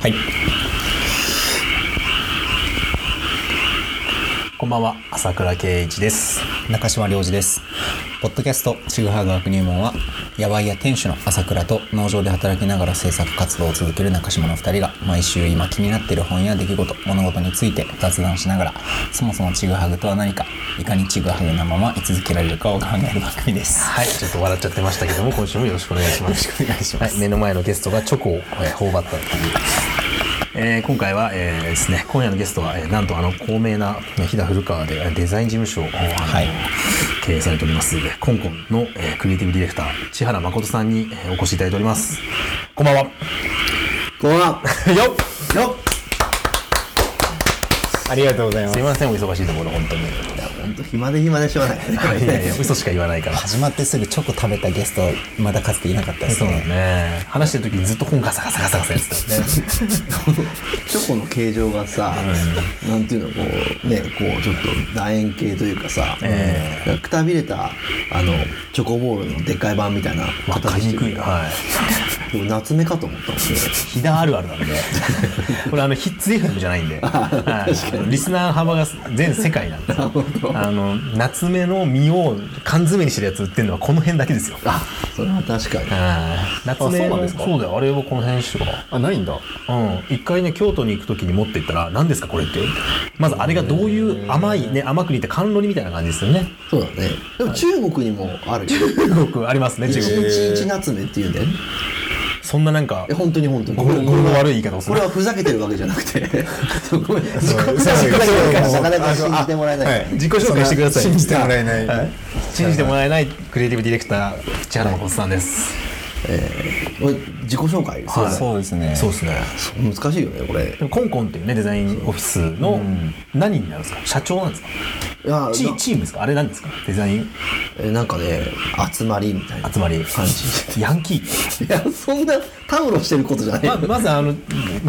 はい。こんばんは、朝倉圭一です。中島良二です。ポッドキャストちぐはぐ学入門は、野外や店主の朝倉と農場で働きながら制作活動を続ける中島の二人が、毎週今気になっている本や出来事、物事について雑談しながら、そもそもちぐはぐとは何か、いかにちぐはぐなまま居続けられるかを考える番組です。はい、ちょっと笑っちゃってましたけども、今週もよろしくお願いします。よろしくお願いします。はい、目の前のゲストがチョコを、えー頬張ったっていう。えー今回は、えーですね、今夜のゲストは、えーなんとあの高名なえー飛騨古川でえーデザイン事務所を、あの経営されておりますコンコンの、えークリエイティブディレクター千原誠さんに、えーお越しいただいております。こんばんは。こんばんは。よっ。よっ。ありがとうございますい。ませんお忙しいところ本当にんと暇で暇でしょうがない。いやいや嘘しか言わないから。始まってすぐチョコ食べたゲスト、まだかつていなかったですそうだね。ね話してる時にずっと本ガサガサガサガサやってたよね。チョコの形状がさ、なんていうの、こう、ね、こう、ちょっと楕円形というかさ、えくたびれた、あの、チョコボールのでっかい版みたいなわかりにくい。るはい。もう夏目かと思ったもんね。飛騨あるあるなんで。これあのヒッツ FM じゃないんで、はい、リスナー幅が全世界なんで。すよあの夏目の実を缶詰にしてるやつ売ってるのはこの辺だけですよあ、それは確かに。はい夏目のそうなんですかそうだよあれをこの辺しかあ、ないんだ。うん一回ね京都に行く時に持って行ったら何ですかこれって？まずあれがどういう甘いね甘く煮て甘露煮みたいな感じですよねそうだね。でも中国にもあるよ。中国ありますね中一国日一夏目っていうんだよね。そんななんかえ、本当に本当に。語呂の悪い言い方をするこれはふざけてるわけじゃなくて、ごめん。自己紹介がなかなか信じてもらえないからね。自己紹介してください信じてもらえない。はい信じてもらえないクリエイティブディレクター千原誠さんです、これ自己紹介はい。そうですね。そうですね。難しいよねこれ。コンコンっていうねデザインオフィスの何になるんですか？社長なんですか？いやなチチームですか？あれなんですか？デザイン？えなんかね集まりみたいな。集まり。感じ。ヤンキー？いやそんなタウロしてることじゃない。ままずあの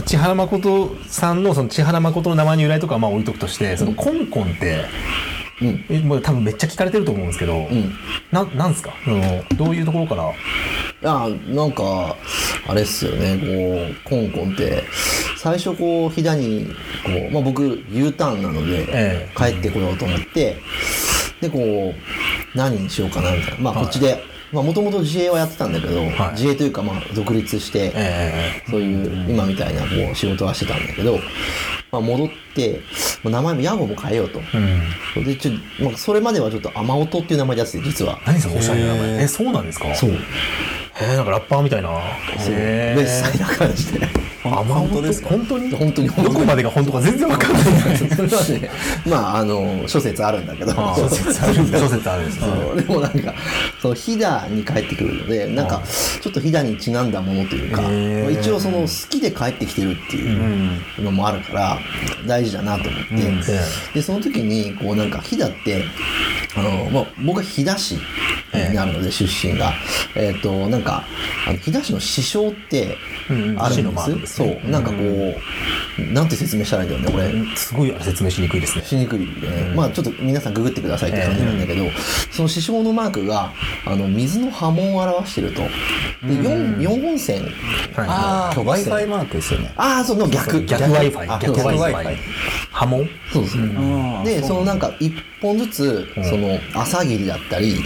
千原誠さんのその千原誠の名前の由来とかはまあ置いとくとしてそのコンコンって、うんえもう多分めっちゃ聞かれてると思うんですけど、ん。ななんですか？そのどういうところから？いやなんかあれっすよね。こうコンコンって最初こう飛騨にこう、まあ、僕 U ターンなので、ええ。帰ってこようと思ってでこう何にしようかなみたいな。まあこっちでもともと自営はやってたんだけど、はい自営というかまあ独立して、えそういう今みたいなこう仕事はしてたんだけど、まあ、戻ってもう名前も屋号も変えようと。えうんでちょまあ、それまではちょっと雨音っていう名前でやってて実は。何そのおしゃれな名前？えそうなんですか？そう。へえなんかラッパーみたいなそう。へベッサイな感じで。あ本当ですか？本当に？本当に。どこまでが本当か全然わかんない。それはね、まあ、あの、諸説あるんだけど。諸説ある 諸説あるんですでもなんか、その飛騨に帰ってくるので、なんか、ちょっと飛騨にちなんだものというか、一応その好きで帰ってきてるっていうのもあるから、大事だなと思って、うん。で、その時に、こうなんか飛騨って、あの、まあ、僕は飛騨市になるので、出身が。えっ、と、なんか、飛騨市の師匠ってうんうん。あるんで。す？すねそう。なんかこう、なんて説明したらいいんだろうね、これ。すごい説明しにくいですね。しにくい。よね、まあちょっと皆さんググってくださいって感じなんだけど、その師匠のマークがあの水の波紋を表してると。で 4, 四本線。ああ、曲線 Wi-Fi マークですよね。ああその逆。逆。Wi-Fi あ逆逆 Wi-Fi 波紋？そうそう、ん。でそのなんか一本ずつ、その朝霧だったり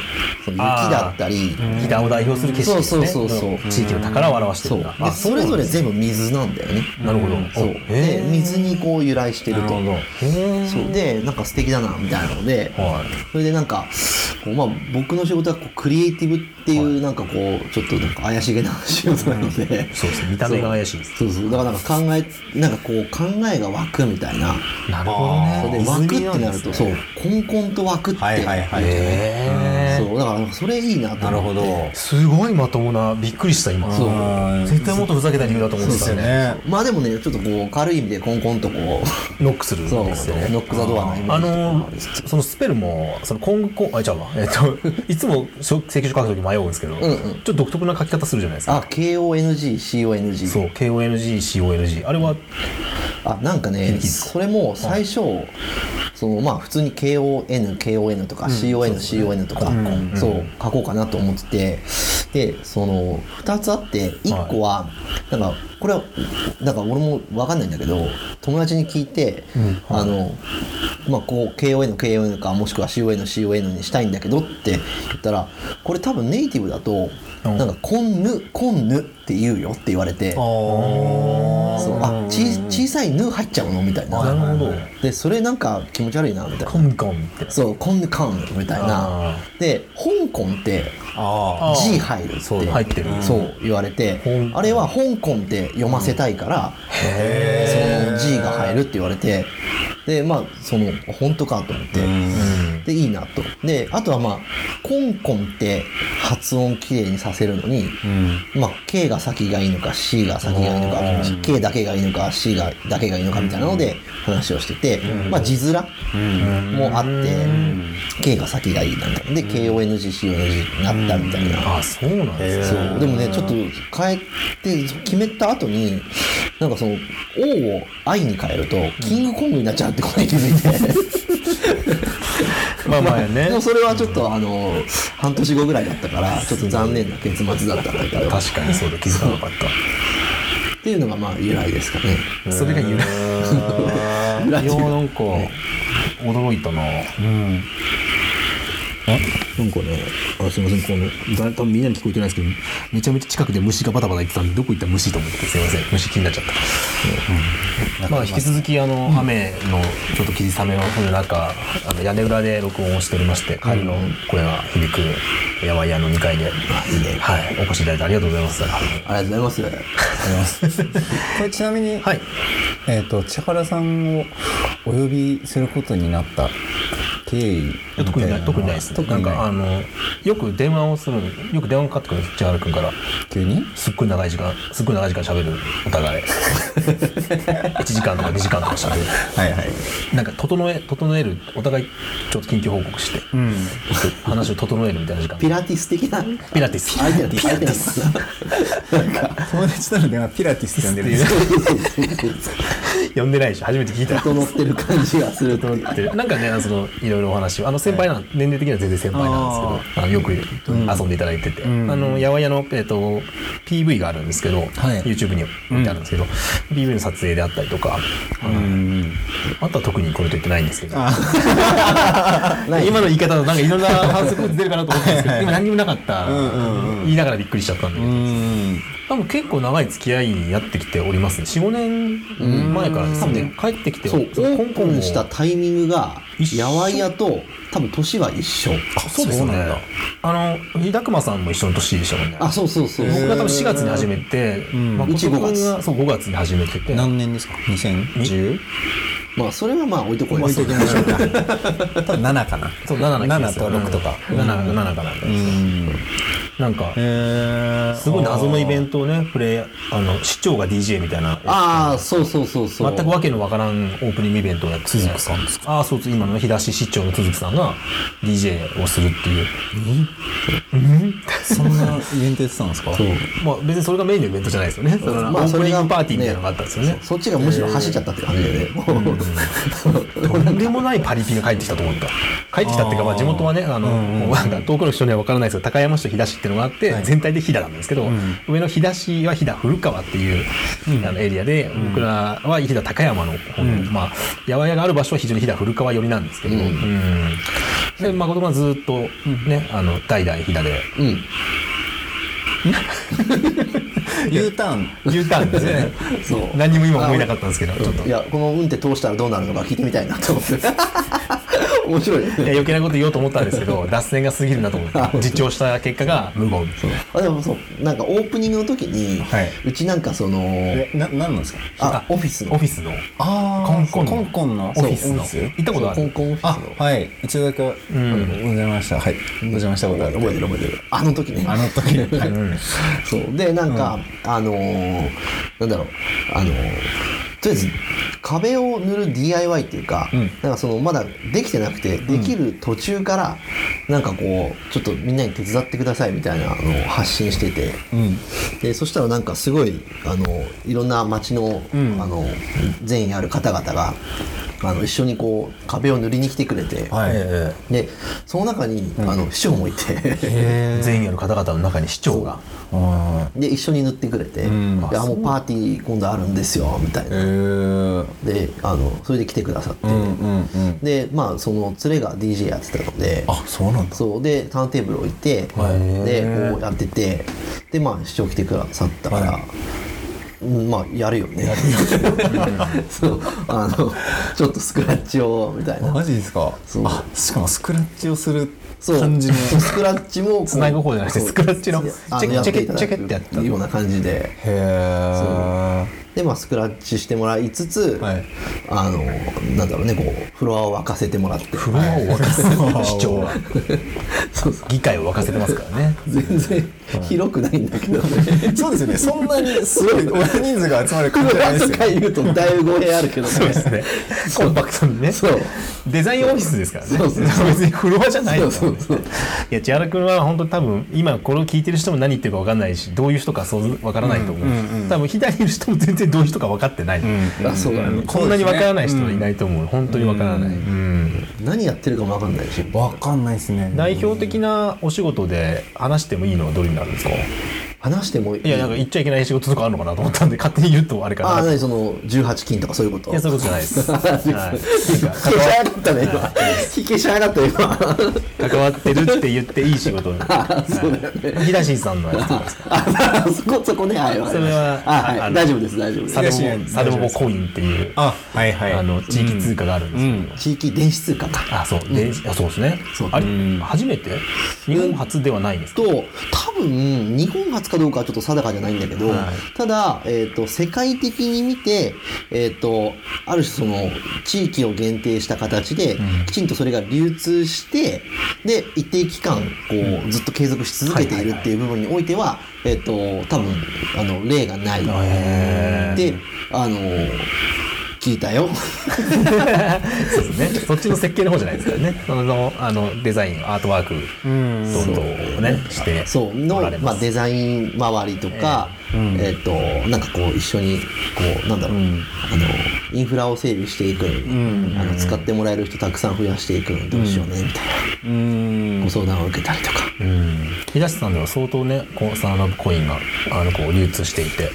その雪だったり。飛騨を代表する景色ですね。そうそうそうそう。地域の宝を表してるそう。んでだあそれぞれ全部水なんだよね。なるほど。そう。で水にこう由来してると。なるほど。へえそうでなんか素敵だなみたいなので、はい。それでなんかこう、まあ、僕の仕事はこうクリエイティブっていうなんかこうちょっとなんか怪しげな仕事なので、そうですね。見た目が怪しいです。そうそう。だからなんか考えなんかこう考えが湧くみたいな。なるほどね。で湧くってなるとそう。コンコンと湧くって、はいはいはい。へそう。だからそれいいなと思って。なるほど。えすごいまともなびっくりした今。そう。絶対もっとふざけた理由だと思うですよね。まあでもねちょっとこう軽い意味でコンコンとこう ノックするんですよね。ノックザドアのイメージ。あのーそのスペルもその今後あ違うわ。えっといつも請求書書くとき迷うんですけど、んうん。ちょっと独特な書き方するじゃないですか。あ KONGCONG そう KONGCONG あれはあなんかねそれも最初そのまあ普通に KONKON とか CONCON とかそう書こうかなと思っててでその2つあって1個は、なんかこれはなんか俺も分かんないんだけど友達に聞いて、あのまあこう KON の KON かもしくは CON の CON にしたいんだけどって言ったらこれ多分ネイティブだとうんなんかコンヌコンヌって言うよって言われてそうあち小さいヌ入っちゃうのみたいな。なるほど。でそれなんか気持ち悪いなみたいな。コンコンって。そうコンヌカンみたいな。あで香港って G 入るって入ってる。そう言われてあれは香港って読ませたいから、その G が入るって言われてでまあその本当かと思って、うん。でいいなと。であとはまあコンコンって発音きれいにさせるのに、まあ K が先がいいのか C が先がいいのか K だけがいいのか C がだけがいいのかみたいなので話をしてて、まあ字面もあって、K が先がいいなんかで KONGCONG になったみたいな、あそうなんですね。そう。でもねちょっと変えて決めた後になんかその「O」を「I」に変えるとキングコングになっちゃうってことに気づいて、まあまあね。でもそれはちょっとあの半年後ぐらいだったからちょっと残念な結末だったんだけど。っ確かにそうだ気づかなかった。いうのがまあ由来ですかね。それが由来由来いやなんか驚いたな。うんなんかねあすいませんこのだ多分みんなに聞こえてないですけどめちゃめちゃ近くで虫がバタバタ言ってたんでどこ行った虫と思ってすいません。虫気になっちゃった、まあ引き続きあの、雨のちょっと霧雨の降る中あの屋根裏で録音をしておりまして帰りの声が響くやわい屋の2階で、いいねはい。お越しいただいてありがとうございます。ありがとうございます。あります。これちなみに、はい。えっ、と千原さんをお呼びすることになった経緯いや特にない特にないですなん特にない。かあのよく電話をするよく電話かかってくるんです千原君から。急に？すっごい長い時間すっごい長い時間喋るお互い。1時間とか2時間とか喋る。はいはい。なんか整え整えるお互いちょっと緊急報告して、うん。話を整えるみたいな時間。ピラティス的な？ピラティス。相手だって相手なんか友達との電話ピラティスって呼んでるんです 呼んでないでしょ。初めて聞いた。整ってる感じがすると。でなんかねそのいろいろお話を。あの先輩なん年齢的には全然先輩なんですけどあのよく遊んでいただいてて、あのやわやの、えっと PV があるんですけど、はい。YouTube に置いてあるんですけど、PV の撮影であったりとか、うん。あとは特にこれと言ってないんですけど。今の言い方なんかいろんな反則出るかなと思ったんですけど 今何にもなかった。言いながらびっくりしちゃったんだけど、うん多分結構長い付き合いにやってきておりますね。45年前からですね。帰ってきてそうオープ香港もンしたタイミングがやわいやと多分年は一緒。そうですね。あの日高間さんも一緒の年でしたもんね。あそうそうそう。僕が多分4月に始めて、ん。まあ、うち5月がそう5月に始めてて。何年ですか？2010? まあそれはまあ置いとこうよ。置いときましょうか 多分7かな。そう7な気がする。7と6とか。うん7 7かなんかうんなんかすごい謎のイベントをねプレイあの市長が DJ みたいな。ああそうそうそうそう。全くわけのわからんオープニングイベントをやって鈴木さんですああそうそう。今の日出し市長の鈴木さんが DJ をするっていう。そんなイベントやってたんですか？そう。まあ別にそれがメインのイベントじゃないですよね。そのオープニングパーティーみたいなのがあったんですよね。そっちがむしろ走っちゃったって感じで。ねもうとんでもないパリピが帰ってきたと思った。帰ってきたっていうか、まあ、地元はねあの、もうなんか遠くの人には分からないですけど高山市と飛騨市っていうのがあって、全体で飛騨なんですけど、上の飛騨市は飛騨古川っていう、あのエリアで、僕らは飛騨高山の方の、まあ八百屋がある場所は非常に飛騨古川寄りなんですけど、うん。で誠がずっとね、あの代々飛騨で。うん。U ターン。U ターンですね。そう。何にも今思えなかったんですけどちょっと。いやこの運転通したらどうなるのか聞いてみたいなと思って面白いね。いや余計なこと言おうと思ったんですけど 脱線が過ぎるなと思って実調した結果が無言。あでもそうなんかオープニングの時に、はい。うちなんかそのえな何なんですか？あオフィスの。オフィスの。あコンコンコンコンの。オフィスの。行ったことある？コンコンオフィあスの。はい。一度だけ。お邪魔した。はい。お邪魔したことある覚えてる覚えてる。あの時ね。あの時 はい。そう。でなんか、あのーなんだろう。あのーとりあえず壁を塗る DIY っていうか、ん。なんかそのまだできてなくてできる途中からなんかこうちょっとみんなに手伝ってくださいみたいなのを発信してて、うん。でそしたらなんかすごいあのいろんな町の,、あの善意ある方々があの一緒にこう壁を塗りに来てくれて、はい。えでその中に、あの市長もいて。え。全員の方々の中に市長が。う。んで一緒に塗ってくれて「ん。いやもうパーティー今度あるんですよ」みたいえ。な。ーであのそれで来てくださって、うんうんうん。でまあその連れが DJ やってたので。あそうなんだ。そう。でターンテーブル置いてでこうやってて。でまあ市長来てくださったから、うんまあやるよね。そう。あのちょっとスクラッチをみたいな。マジですか？そう。あしかもスクラッチをするそう。感じの。スクラッチもこう繋ぐ方じゃなくてスクラッチのあチェケチェケチェケってやったような感じで。へえでまあスクラッチしてもらいつつ、はい。あのなんだろうねこうフロアを沸かせてもらって。フロアを沸かせる市長はそうそう。議会を沸かせてますからね。全然広くないんだけどね。そうですよね。そんなにすごい。大人数が集まる感じじゃないですよとか言うとだいぶ語弊あるけどね。そうですね。コンパクトにね。そう。デザインオフィスですからね。そうそう別にフロアじゃないですからねそうそうそう。いや千原君は本当多分今これを聞いてる人も何言ってるか分かんないしどういう人かそう分からないと思う、多分左にいる人も全然どういう人か分かってない、あそうだね。こんなに分からない人はいないと思う、本当に分からない、うん。何やってるかも分かんないし。わかんないですね。代表的なお仕事で話してもいいのはどれになるんですか？話してもいい？いやなんか言っちゃいけない仕事とかあるのかなと思ったんで勝手に言うとあれかな。ああ何その18金とかそういうこと？いやそういうことじゃないです、はい。引けしゃいだったね今引けしゃいだった今。関わってるって言っていい仕事 そうだよね。東さんのやつとかですか？あそこそこねはい。それはあはい。大丈夫です大丈夫です。サル東ボサルボコインっていうあはいはい。あの地域通貨があるんですけど、地域電子通貨か。あそうで、あそうですね。そう。あれ初めて？日本初ではないんですか、と多分日本初かどうかはちょっと定かじゃないんだけど、はい。ただ、えー、と世界的に見て、えー、とある種その地域を限定した形で、きちんとそれが流通してで一定期間こうずっと継続し続けているっていう部分においては、えー、と多分あの例がない。であの聞いたよ。そうですね。そっちの設計の方じゃないですからね。そのあのデザインアートワークどんどんねしてそう。のまあ、デザイン周りとか、えっ、となんかこう一緒にこうなんだろう、あのインフラを整備していくのに、あの使ってもらえる人たくさん増やしていくのにどうしようねみたいうん。なご相談を受けたりとか、うん。東さんでは相当ねこうサーナブコインがあのこう流通していて、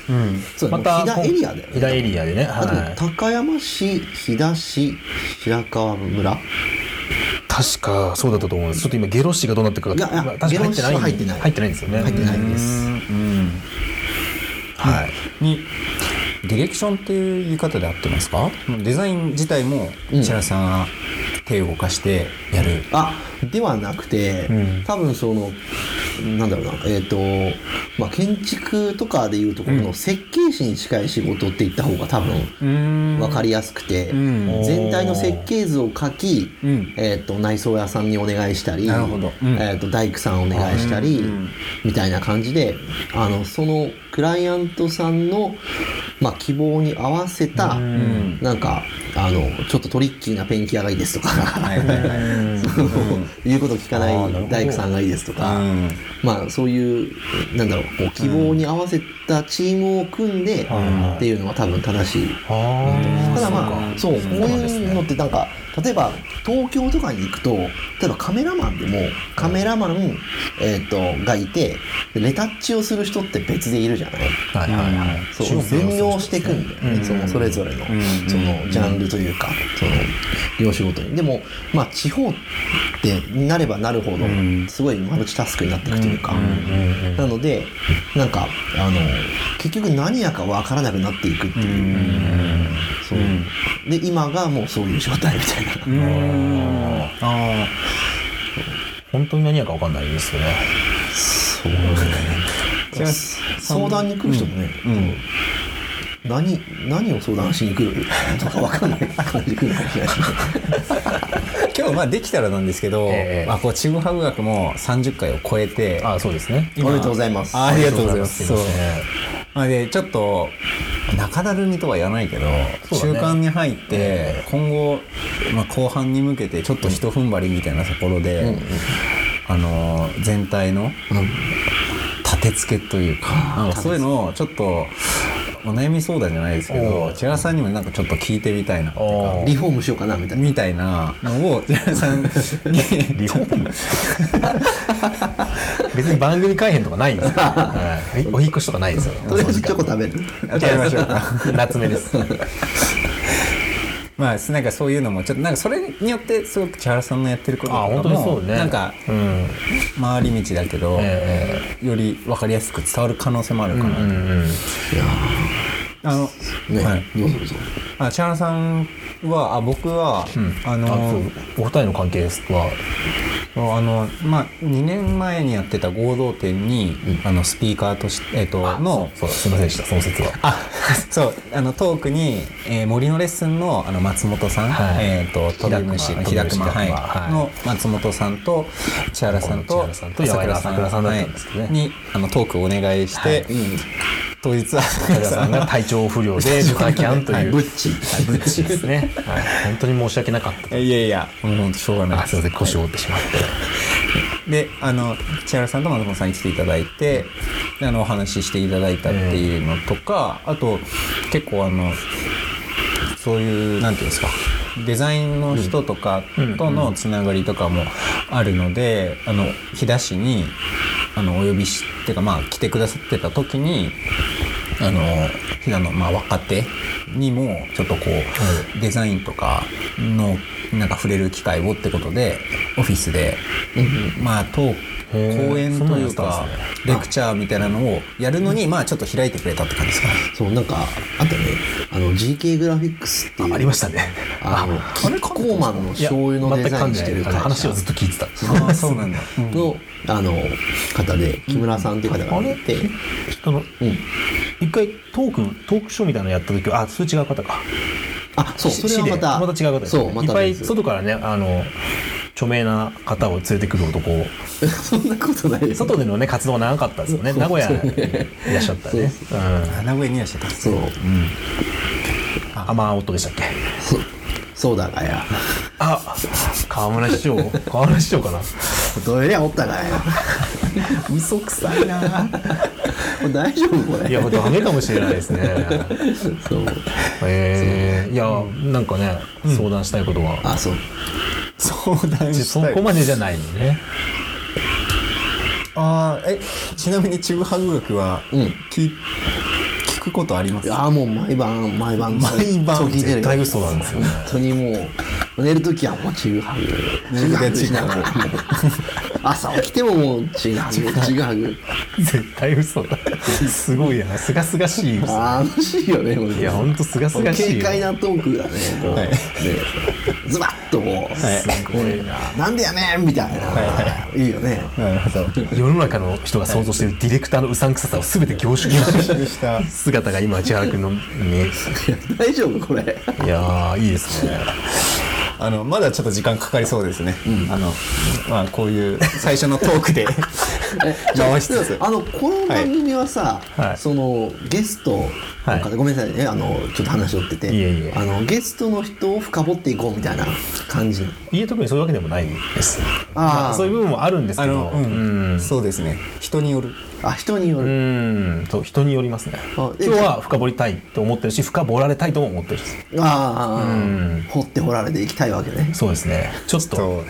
そうまた飛騨エリアだよね。飛騨エリアでね、あとはい、高山市飛騨市白川村？確かそうだったと思うんです。ちょっと今ゲロ市がどうなってるかいやいやまあ確か入ってない。入ってない。入ってないんですよね。入ってないです。うんはい。にディレクションっていう言い方で合ってますか？デザイン自体もうん。白さんが手を動かしてやる、あではなくて、うん。多分そのなんだろうなえっ、とまあ建築とかでいうところの設計士に近い仕事って言った方が多分うん。分かりやすくて、ん。全体の設計図を書き、うん。えー、と内装屋さんにお願いしたりえー、と大工さんお願いしたり、うん。みたいな感じであのそのクライアントさんの、まあ、希望に合わせた、ん。なんかあのちょっとトリッキーなペンキ屋がいいですとか、はいはいはい。そ の言うこと聞かない大工さんがいいですとか、うん。まあそういうなんだろうこう希望に合わせたチームを組んでっていうのが多分正しい。あただまあそうこういうのってなんか例えば東京とかに行くと例えばカメラマンでもカメラマン、えー、とがいてでレタッチをする人って別でいるじゃない？はいはいはい。そう。分業していくんだよね、そのそれぞれの、そのジャンルというかその業種ごとに。でもまあ地方ってなればなるほどすごいマルチタスクになっていくというか、なのでなんかあの結局何やか分からなくなっていくっていう、そう。で今がもうそういう状態みたいな、うん。あ本当に何やか分かんないですよね。そうあ違い相談に来る人もね、何何を相談しに来るとか分かんない感じで来るかもしれない。し今日まあできたらなんですけど、ええ。まあ、こうちぐはぐ学も30回を超えてあそうですね。おめでとうございます。あありがとうございます。すいませんまあでちょっと中だるみとは言わないけど、ね。中間に入って今後、まあ、後半に向けてちょっと一踏ん張りみたいなところで、あのー全体の立て付けというかなんかそういうのをちょっとお悩み相談じゃないですけおどー千原さんにもなんかちょっと聞いてみたいなリフォームしようかなみたいな。みたいなのを 千原さんに。リフォーム？別に番組改編とかないんですよ、はい、お引っ越しとかないですよ。とりあえずチョコ食べる。食べましょうか。夏目ですまあなんかそういうのもちょっとなんかそれによってすごく千原さんのやってることとかもね。なんかうん。回り道だけど、えより分かりやすく伝わる可能性もあるかな、うんうんあの、ね、はい、どうぞどうぞ。あ千原さんはあ僕は、ああのお二人の関係はあのまあ2年前にやってた合同店に、あのスピーカーとしてえっ、とのそうだ。すいませんでした。その説は。あ そう。あのトークに、えー森のレッスンのあの松本さん、はい。えっ、と飛び虫日日高熊高熊はい。はい。の松本さんと千原さんとさんと山田朝倉さんだったんですけどね。はい。にあのトークをお願いして、はい。当日は高田さんが体調不良で ドタキャンという。ブッチ。はいブッチですね、はい、本当に申し訳なかったいやいやもう本当しょうがないあすいません。腰を折ってしまって。であの千原さんと松本さんに来ていただいてであのお話ししていただいたっていうのとか、あと結構あのそういうなんていうんですかデザインの人とかとのつながりとかもあるので、あの飛騨市にあのお呼びしてかまあ来てくださってた時にあの飛騨のまあ若手にもちょっとこう、デザインとかのなんか触れる機会をってことでオフィスで、まあトー。講演というかレクチャーみたいなのをやるのにまあちょっと開いてくれたって感じですかね。そうなんかあとねあの GK グラフィックスっていうあありましたね。あのキッコーマンの醤油のデザイン全く噛んでないしてる話をずっと聞いてた。ああそうなんだ。うん。のあの方で木村さんっていう方があれいて、あのうん、一回トークトークショーみたいなのやった時はあそれ違う方か。あそうそれはまたまた違う方です、ね、そうまたいっぱい別外からねあの著名な方を連れてくる男を。そんなことないです。外でのね活動が長かったですよね。名古屋にいらっしゃったね。そううん。名古屋にいらっしゃったそう、雨音でしたっけ？そそうだがや。あ河村市長？河村市長かな？どれやおったがや。嘘くさいな。これ大丈夫これ。いやダメかもしれないですね。そう。えー、いやなんかね相談したいことは、あそう。相談そしたい。こまでじゃないのね。ああえちなみにちぐはぐ学はうん。聞,、聞くことあります？いやもう毎晩毎晩。毎晩。そう聞いてる。よ絶対嘘なんですよね。本当にもう寝るときはもうちぐはぐちぐはぐしながら朝起きてももうちぐはぐちぐはぐ絶対嘘だ。すごいな。すがすがしい嘘楽しいよねいやほんとすがすがしい。よ軽快なトークがねこう、はい。ねズバッとこう、すごいな。なんでやねんみたいな、い。いよね。なるほど世の中の人が想像しているディレクターのうさんくささを全て凝縮した。姿が今千原君の見え大丈夫これ。いやーいいですねあのまだちょっと時間かかりそうですね、あのまあこういう最初のトークで。回しつつ。あのこの番組はさ、はい。そのゲストはい。ごめんなさいね。あのちょっと話しとってて。いえいえ。あのゲストの人を深掘っていこうみたいな感じ。いえ特にそういうわけでもないです。ああそういう部分もあるんですけど。あの、うん。うん。そうですね。人による。あ人にようる、ん。そう人によりますね。今日は深掘りたいと思ってるし深掘られたいとも思ってるし。ああ、うん。掘って掘られていきたいわけね。そうですね。ちょっと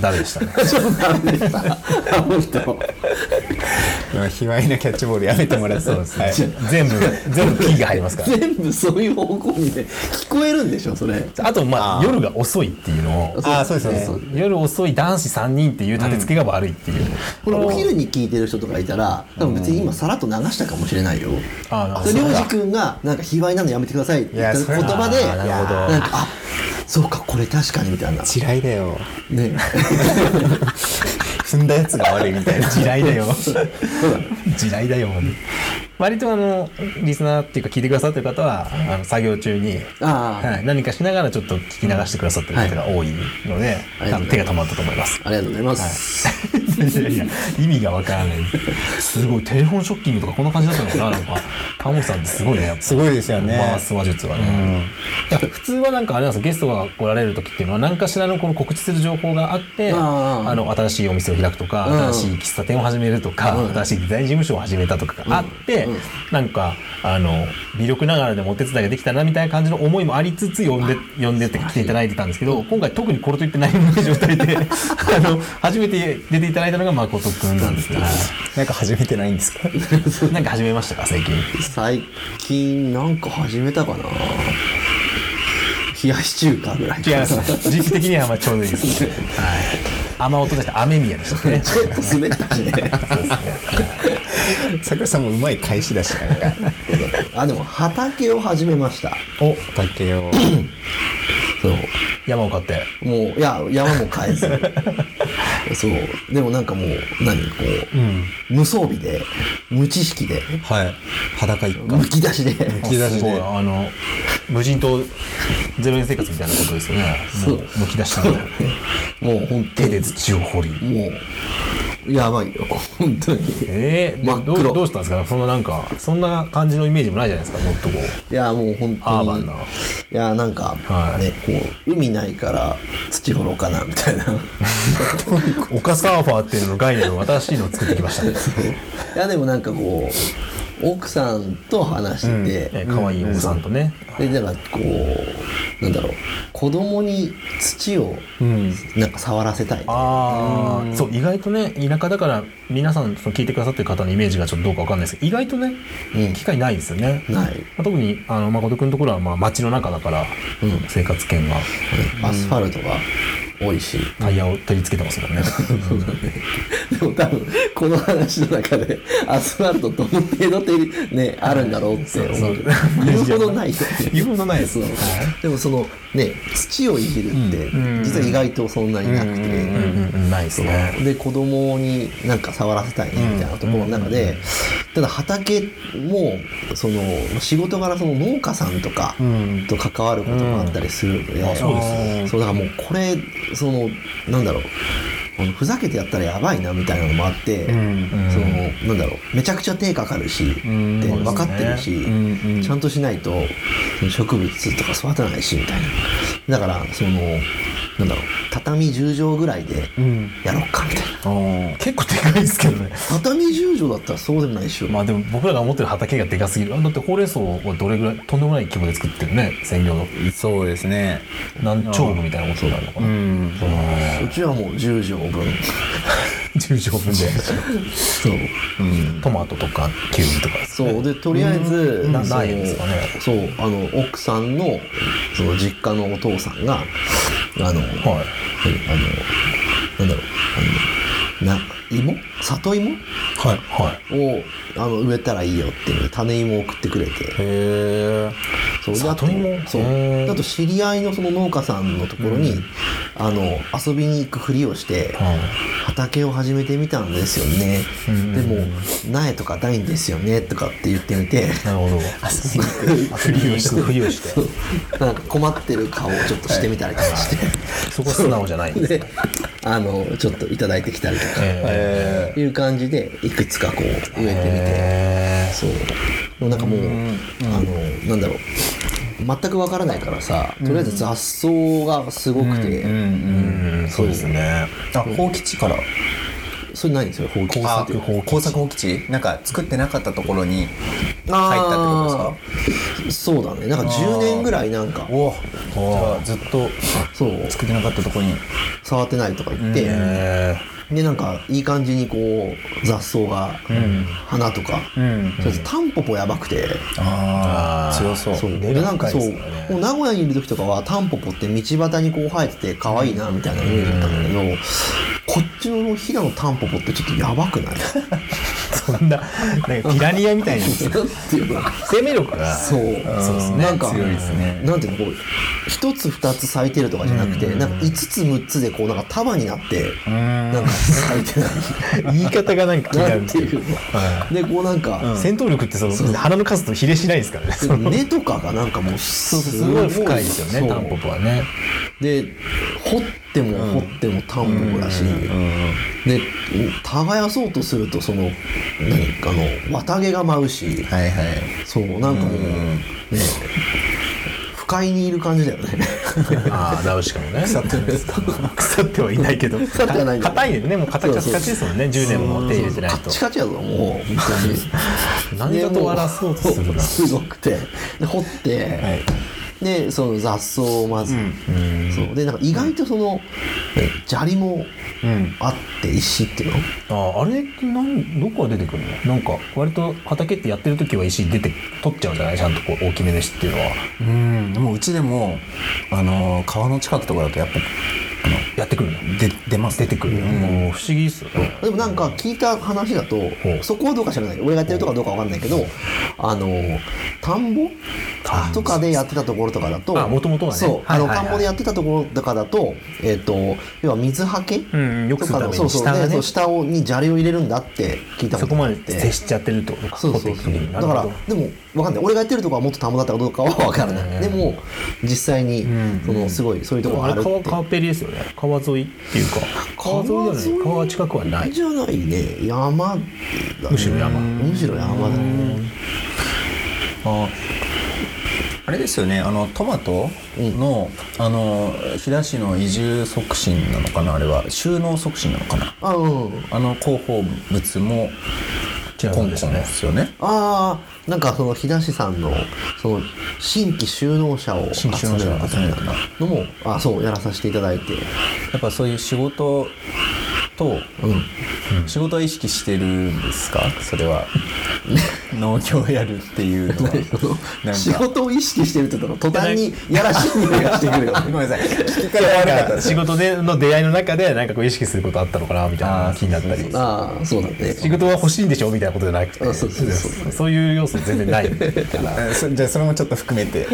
ダメでしたね。ちょっとダメでした。本当卑猥なキャッチボールやめてもらって。そうですね、はい。全部全部 P が入りますから。全部そういう方向にね聞こえるんでしょそれ。あとまあ夜が遅いっていうのをあーそうですね夜遅い男子3人っていう立て付けが悪いっていう、これお昼に聞いてる人とかいたら多分別に今さらっと流したかもしれないよ。あーそれそうか。りょうじくんがなんか卑猥なのやめてくださいって言葉でなるほど。なんかあそうかこれ確かにみたいな。地雷だよ。ね 踏んだやつが悪いみたいな。地雷だよ。地雷だよ割とあのリスナーっていうか聞いてくださってる方はあの作業中に、はい、何かしながらちょっと聞き流してくださってる方が多いので、はい。手が止まったと思います。ありがとうございます、い。やいや意味がわからない。すごいテレフォンショッキングとかこんな感じだったのかななんか。タモさんってすごいねやっぱ。すごいですよね。回す話術はね、いや普通はなんかあれなんですよ。ゲストが来られる時っていうのは何かしらのこの告知する情報があってあの新しいお店を開くとか、うん。新しい喫茶店を始めるとか、うん。新しいデザイン事務所を始めたとかがあって、うんなんかあの微力ながらでもお手伝いができたらなみたいな感じの思いもありつつ呼んで呼んでって来ていただいてたんですけど今回特にこれといって何もない状態で あの初めて出ていただいたのが誠くんなんですね。なんか始めてないんですか？なんか始めましたか最近？最近なんか始めたかな冷やし中華ぐらい違います。時期的にはまあちょうどいいです。はい。雨音として雨宮でした。ね。ちょっと滑ったね。桜さんもうまい返しだしなんかあでも畑を始めました。お竹を。そう。山を買って。もういや山も変えず。そう。でもなんかもう何こう、無装備で無知識で。はい。裸一貫。むき出しで。むき出しで。あの無人島ゼロ円生活みたいなことですよね。もう。むき出したんでもう本当に。手で土を掘り。もう。やばいよ。本当に。えー、で真っ黒。どうどうしたんですか？そんななんかそんな感じのイメージもないじゃないですか？もっとこう。いやもう本当に。アーバンな。いやなんか、はい。ねこう海ないから土掘ろうかなみたいな。丘サーファーっていうのの概念を新しいのを作ってきましたね。いやでもなんかこう奥さんと話してて、え可愛いお子さんとね。でだからこうなんだろう。子供に土をなんか触らせたい、ああ、そう意外とね田舎だから皆さんその聞いてくださってる方のイメージがちょっとどうかわかんないです。けど意外とね、うん。機会ないですよね。ない。まあ、特にあの誠君のところはまあ街の中だから、うん。生活圏が。アスファルトが多いし、タイヤを取り付けてますもん ね。でも多分この話の中でアスファルトどの程度ってねあるんだろうって思う。言うほどない言うほどないですでもそのね土をいじるってうん。実は意外とそんなになくて、ないですね。で子供になんか触らせたいねみたいなところの中で、ただ畑もその仕事柄その農家さんとかん。と関わることもあったりするので、そうですそうだからもうこれそのなんだろう。ふざけてやったらやばいなみたいなのもあって、ん。そのなんだろう。めちゃくちゃ手かかるし、ん。で分かってるし、うんうん。ちゃんとしないと植物とか育たないしみたいな。だからそのなんだろう。畳10畳ぐらいでん。やろうかみたいな、結構でかいですけどね。畳10畳だったらそうでもないでしょ、まあでも僕らが思ってる畑がでかすぎる。あだってほうれん草はどれぐらいとんでもない規模で作ってるね専業の。そうですね。何丁部みたいなことになるのかな。うん。そのうちはもう10畳分10畳分で。そう。トマトとかキュウリとか。ねそう。でとりあえず、うん。ないですかね。そう。あの奥さんのその実家のお父さんがあの、はい。あのなんだろうあのな芋？里芋？はいはい。をあの植えたらいいよっていう種芋を送ってくれて。へえそう里芋？そう。あと知り合いのその農家さんのところに、あの遊びに行くふりをして、はい。畑を始めてみたんですよね、んでも苗とかないんですよねとかって言ってみて。なるほど。遊びに行くふりをして。なんか困ってる顔をちょっとしてみたりとかして、そこ素直じゃないんですであのちょっといただいてきたりとか、えいう感じでいくつかこう植えてみて、えそう。もうなんかもう、あのなんだろう。全くわからないからさとりあえず雑草がすごくて、うんそうですね。あ放棄地から。それ何それ放棄工作放棄地。なんか作ってなかったところにあ入ったってことですか？そうだね。なんか10年ぐらいなんか。おじゃあずっとそう。作ってなかったところに。触ってないとか言って、えでなんかいい感じにこう雑草が、花とか、ん。それとタンポポやばくて、ああ強そう。そう。でなんかねもう名古屋にいる時とかはタンポポって道端にこう生えてて可愛いなみたいなイメージだったんだけど、こっちの飛騨のタンポポってちょっとやばくない？そんななんかピラニアみたいにな生命力がそう。そうですね。なんか強いですね。なんていうのこう一つ二つ咲いてるとかじゃなくて、なんか五つ六つでこうなんか束になってなん。ない言い方がなんか気にななんるんですけどていでこうなんか、戦闘力ってその花の数と比例しないですからね。根とかがなんかもうすすごい深いですよねタンポポはね。で掘っても掘ってもタンポポだし、で耕そうとするとその何？あの綿毛が舞うし、はいはい。そうなんかもう、ね不快にいる感じだよね。ああナウシカもね。腐ってるんですか？腐ってはいないけど。腐ってはない硬いんでねもうカチカチですもんね。10年も手入れてないと。カッチカチやぞもう本当に。何かと笑そうとするな。すごくて。で掘って、でその雑草をまず、そう。でなんか意外とその、え砂利もあって石っていうの、ああれなんどこから出てくるの？なんか割と畑ってやってる時は石出て取っちゃうんじゃない？ちゃんとこう大きめの石っていうのは。うん。でもうちでもあの川の近くとかだとやっぱやってくるの。で出ます出てくる、もう不思議ですよね。でもなんか聞いた話だと、う。そこはどうか知らない。俺がやってるとかどうかわかんないけどあの田んぼ？とかでやってたところとかだとあ元々はね。そう、あの田んぼでやってたところとかだとえっ、と要は水はけ、うんよくするために。とかのそうそう。下がね。でそう下をに砂利を入れるんだって聞いたこそことまで接しちゃってるってことかそうそうそう。だからでもわかんない俺がやってるとこはもっと田んぼだったかどうかはわからない、でも実際にそのすごいそういうところあれがあるって川川っぺりですよね川沿いっていうか。川沿いじゃない？川近くはない。じゃないね。山だね。むしろ山。むしろ山だね。ああれですよね。あのトマトの、あの飛騨市の移住促進なのかな？あれは。収納促進なのかな？あうん。あの広報物も違うんですよねですよね。ああなんかその日田市さんのその新規収納者を集めるみたいなのもあそうやらさせていただいて。やっぱそういう仕事と、仕事は意識してるんですか？それは。農業をやるっていうのは。なん仕か事を意識してるって言ったら途端にやらしい匂いがしてくるよ ごめんなさい。聞き方悪かった。仕事での出会いの中でなんかこう意識することあったのかな？みたいな気になったり。ああそうだね。仕事は欲しいんでしょ？みたいなことじゃなくて。あそうそうそう。そういう要素全然ないから じゃあそれもちょっと含めて。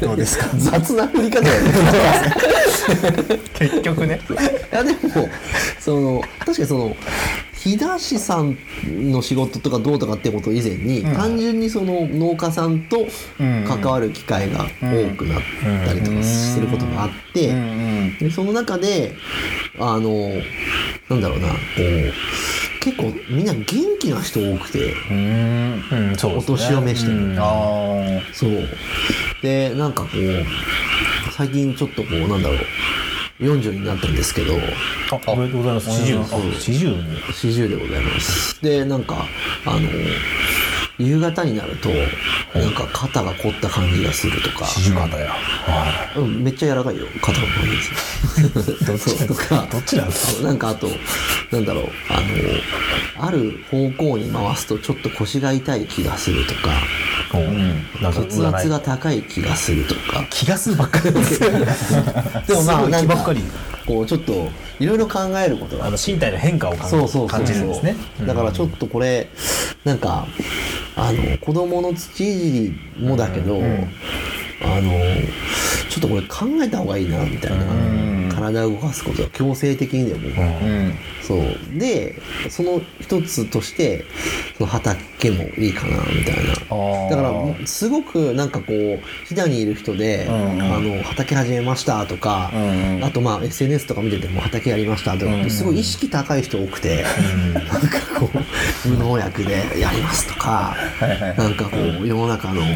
どうですか？雑な振り方だよね。結局ね。いやでもその確かにその日田市さんの仕事とかどうとかってこと以前に、単純にその農家さんと関わる機会が多くなったりとかすることがあって、でその中であのなんだろうなこう結構みんな元気な人多くてうん。うん。ね。お年を召してる。うん。あそう。でなんかこう最近ちょっとこうなんだろう40になったんですけど。あおめでとうございます。四十。そう四十。に40でございます。でなんかあの夕方になるとなんか肩が凝った感じがするとか、四十肩やはうん、めっちゃ柔らかいよ。肩の感じですどっちとか どっちなんですかなんかあとなんだろう。あのある方向に回すとちょっと腰が痛い気がするとか。血圧が高い気がするとか。気がするばっかり。ですよでもまあすごいなんか気ばっかり。こうちょっといろいろ考えることがあの身体の変化を感じるんですね。だからちょっとこれなんかあの子供の土いじりもだけど、あのちょっとこれ考えた方がいいなみたいな、体を動かすことが強制的にでも、うん。そう。でその一つとしてその畑もいいかなみたいな。ー。だからすごくなんかこう飛騨にいる人で、うんうん。あの畑始めましたとか、うんうん。あとまあ SNS とか見てても畑やりましたとかすごい意識高い人多くて、なんかこう無農薬でやりますとか、はいはい。なんかこう世の中のい。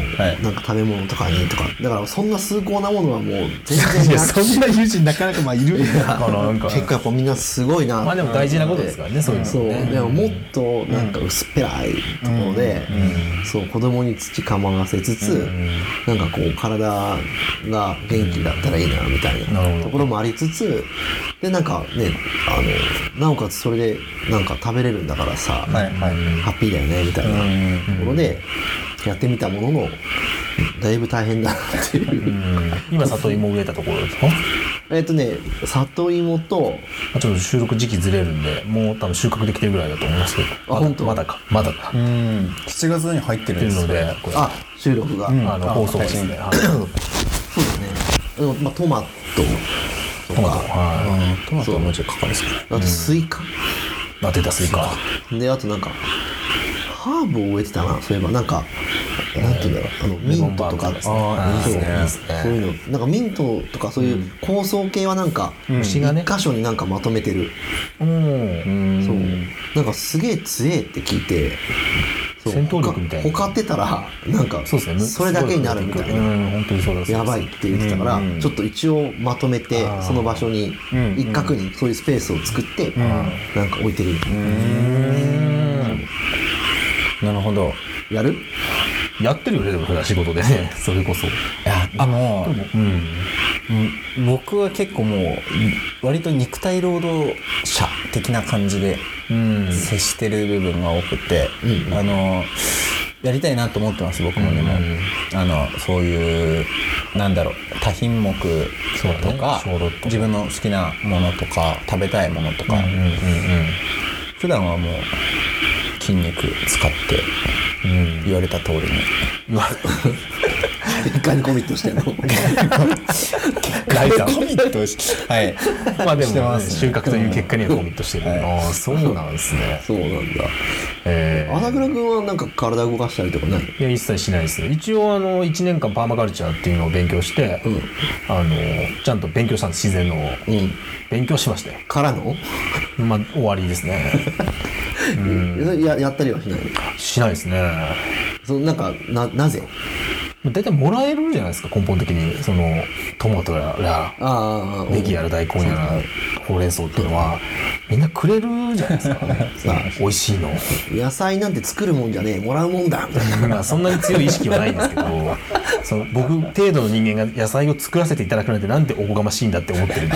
なんか食べ物とかにとか。だからそんな崇高なものはもう全い然そんな友人なかなかまあいるかななんか。結構やっぱみんなすごいな。まあでも大事なことですからねそういうのそう。ねでももっとなんか薄っぺらいところで、そう子供に土かまわせつつ、なんかこう体が元気だったらいいなみたいなところもありつつでなんかねあのなおかつそれでなんか食べれるんだからさ、はいはい。ハッピーだよねみたいなところでやってみたもののだいぶ大変だなっていう、うん。今里芋植えたところですか？えっとね里芋とまあちょっと収録時期ずれるんでもう多分収穫できてるぐらいだと思いますけど。まだ本当？まだか。まだか。うん。7月に入ってるんですのでこれ。あ収録が、あの放送ですね。はい。そうだね。あの、まあ、トマトとトマト。かはトマトはもうちょいかかるですねあとスイカ、いあ出たスイカ。であとなんかハーブを植えてたなそういえば。なんかなんていうんだろうあのミントとか。あーそう。いいですね。そういうのなんかミントとかそういう香草系はなんか一箇所になんかまとめてる、うん。そう。なんかすげえ強えって聞いてそう。戦闘力みたいな。ほかってたらなんかそうですね。それだけになるみたいな。うん本当にそうですやばいって言ってたから、ちょっと一応まとめてその場所にん一角にそういうスペースを作って、なんか置いてる、なるほど。やる？やってるよねでも普段仕事でね。それこそ。いやでもうん。うん僕は結構もう割と肉体労働者的な感じでうん。接してる部分が多くて、あのやりたいなと思ってます僕もでも、あのそういうなんだろう多品目とか、小ロット。自分の好きなものとか食べたいものとか、うんうん普段はもう筋肉使ってうんうん言われた通りに。うん。結果にコミットしてんの。コミットしはい。まあでも、ね、収穫という結果にはコミットしてる、はい。ああそうなんですね。そうなんだ。えー。朝倉君はなんか体動かしたりとかないいや一切しないです一応あの1年間パーマカルチャーっていうのを勉強して、うん。あのちゃんと勉強したんです自然のうん。勉強しましたよからの？まあ終わりですね。ややったりはしないの？しないですね。そのなんかななぜ？大体もらえるじゃないですか根本的に。そのトマトやらネギやら大根やらほうれん草っていうのはみんなくれるじゃないですか さ美味しいの。野菜なんて作るもんじゃねえもらうもんだ。みたそんなに強い意識はないんですけどその僕程度の人間が野菜を作らせていただくなんてなんておこがましいんだって思ってる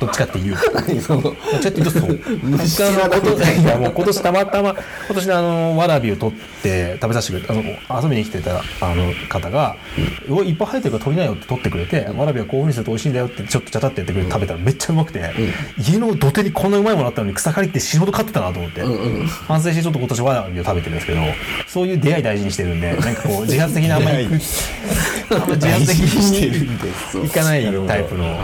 どっちかっていう。どっちかっていうとそう。虫あの歯だみたいいやもう今年たまたま今年のあのわらびを取って食べさせてくれてあの遊びに来てたあの方が「うわいっぱい生えてるから取りなよ」って取ってくれてわらびはこういうふうにすると美味しいんだよってちょっとちゃちゃってやってくれて食べたらめっちゃうまくて、家の土手にこんなうまいものあったのに草刈りって死ぬほど買ってたなと思って、反省してちょっと今年わらびを食べてるんですけどそういう出会い大事にしてるんでなんかこう自発的にあんまり 自発的に行かないタイプの。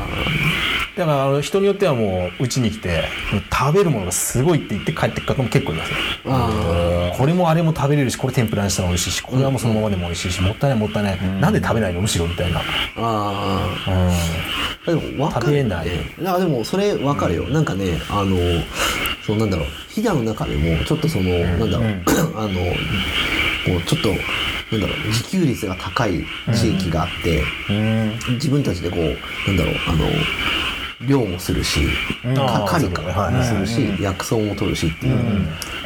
だからあの人によってはもううちに来て食べるものがすごいって言って帰ってく方も結構いますよ。これもあれも食べれるしこれ天ぷらにしたら美味しいしこれはもうそのままでも美味しいしもったいないもったいない、なんで食べないのむしろみたいな、ああうでも分かる食べない。いやでもそれ分かるよ、なんかねあのそうなんだろう。飛騨の中でもちょっとその、なんだろう、あのこうちょっとなんだろう。自給率が高い地域があって、自分たちでこうなんだろう。あの漁もするし、ういうことねはいもするし、薬草も取るしっていう、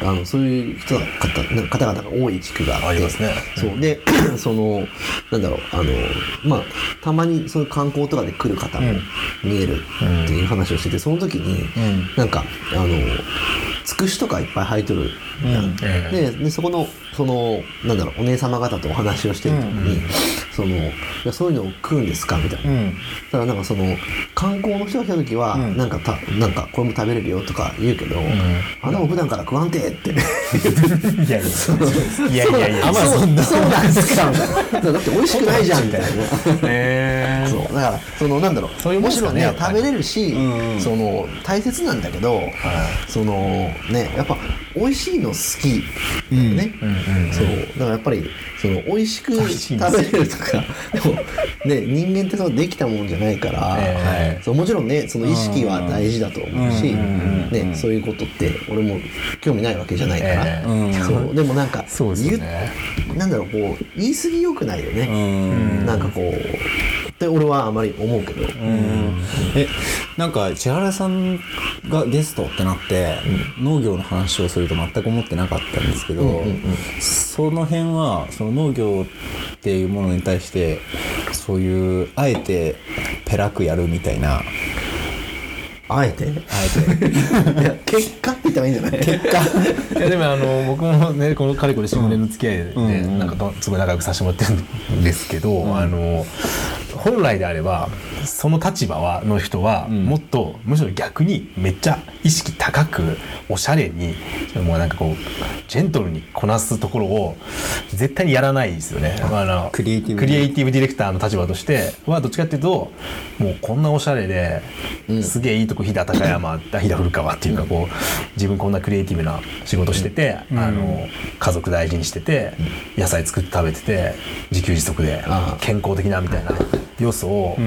あのそういう人が方方々が多い地区があってそう。で そのなんだろうあのまあたまにそういう観光とかで来る方も見えるっていう話をしててその時に、なんかあのつくしとかいっぱい生えとるでそこのそのなんだろうお姉様方とお話をしてる時に、そのいやそういうのを食うんですか？みたいな、うん。だからなんかその観光の人が来た時は、なんかたなんかこれも食べれるよとか言うけど、あん。なもん普段から食わんてって。ん、いやいやいや。いやいやそうなんですか。だって美味しくないじゃんみたいな。えー。そうだからそのなんだろう。そういうもちろんね食べれるし、その大切なんだけど、そのねやっぱ美味しいの好き。ね、そう。だからやっぱりその美味しく食べれるとかでもね人間ってそのできたもんじゃないから、ええそうもちろんねその意識は大事だと思うし、ね、そういうことって俺も興味ないわけじゃないから、ええそうでもなんかそうですね。っなんだろうこう言い過ぎよくないよね、うん。なんかこうって俺はあまり思うけど、えなんか千原さんがゲストってなって、農業の話をすると全く思ってなかったんですけど、その辺はその農業っていうものに対してそういうあえてペラくやるみたいなあえて？あえて。結果って言ったらいいんじゃない？結果。いやでもあの僕もねこのかれこれ45年の付き合いで、ねなんかとすごい仲良くさせてもらってるんですけど、あの本来であればその立場はの人はもっと、むしろ逆にめっちゃ意識高くおしゃれにもうなんかこうジェントルにこなすところを絶対にやらないですよね。まああのクリエイティブクリエイティブディレクターの立場としてはどっちかっていうともうこんなおしゃれで、すげえいいとこ飛騨高山飛騨古川っていうかこう自分こんなクリエイティブな仕事してて、あの家族大事にしてて野菜作って食べてて自給自足で健康的なみたいな要素を、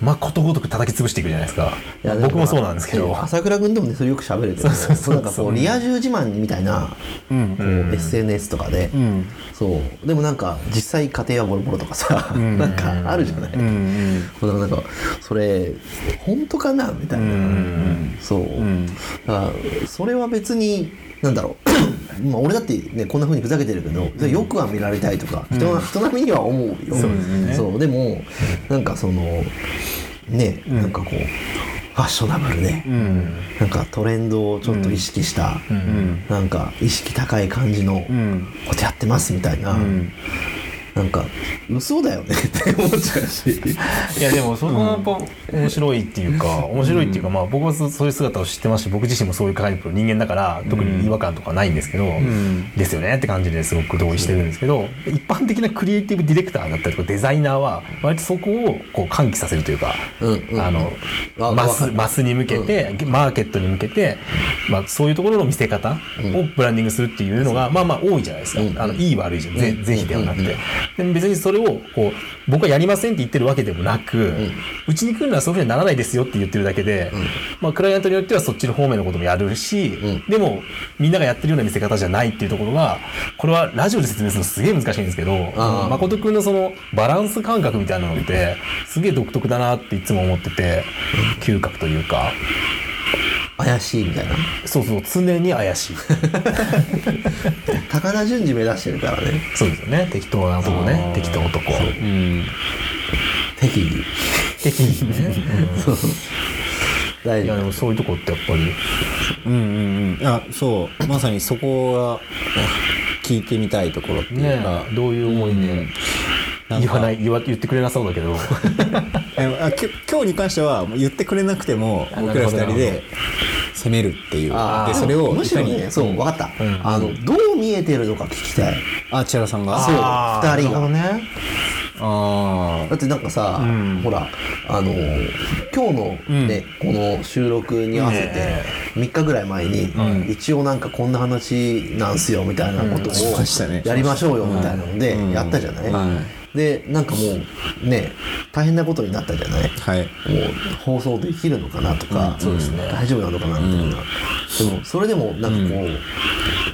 まあことごとく叩き潰していくじゃないですか。いや僕もそうなんですけど。朝倉君でもねそれよく喋れてる そうなんかこうリア充自慢みたいな、こう SNS とかで、そう。でもなんか実際家庭はボロボロとかさ、なんかあるじゃない、だからなんかそれ本当かな？みたいな、そう、だからそれは別になんだろう。まあ俺だってねこんな風にふざけてるけど、それよくは見られたいとか人,、人並みには思うよ。そうそうでもなんかそのね、なんかこうファッショナブルで、なんかトレンドをちょっと意識した、なんか意識高い感じのことやってますみたいな、なんか嘘だよね。って思っちゃうし。いやでもそこはやっぱ面白いっていうか、面白いっていうかまあ僕はそそういう姿を知ってますし僕自身もそういうタイプの人間だから特に違和感とかないんですけど、ですよねって感じですごく同意してるんですけど、一般的なクリエイティブディレクターだったりとかデザイナーは割とそこをこう喚起させるというか、あのあマスマスに向けて、マーケットに向けて、まあ、そういうところの見せ方をブランディングするっていうのが、まあまあ多いじゃないですか、うん。あのいい悪いじゃん、ぜぜひではなくて、でも別にそれをこう僕はやりませんって言ってるわけでもなく、うちに来るのはそういうふうにはならないですよって言ってるだけで、まあ、クライアントによってはそっちの方面のこともやるし、でもみんながやってるような見せ方じゃないっていうところがこれはラジオで説明するのすげえ難しいんですけど誠君のそのバランス感覚みたいなのってすげえ独特だなっていつも思ってて嗅覚というか怪しいみたいな。そうそう常に怪しい。高田純次目指してるからね。そうですよね。適当な男ね。適当男。う。ん適宜。適宜ね、そう。大うんいやで丈もそういうとこってやっぱり。うんうんうん。あそう。まさにそこが聞いてみたいところっていうねか、どういう思いでなん。か言わない言わ言ってくれなそうだけど。えあき今日に関してはもう言ってくれなくてもあ僕ら二なるほど。人で攻めるっていう。でそれをむしろね。そう分かった、ん。あのどう見えてるのか聞きたい。あ千原さんが。そうあー二人が。なるほどね。あだってなんかさ、ん。ほらあの今日のね、この収録に合わせてね3日ぐらい前に、一応なんかこんな話なんすよみたいなことをしましたね。やりましょうよみたいなのでうん。やったじゃない、はでなんかもうね大変なことになったじゃない？はい。もう放送できるのかなとか、そうですね。大丈夫なのかなみたいな、でもそれでもなんかこ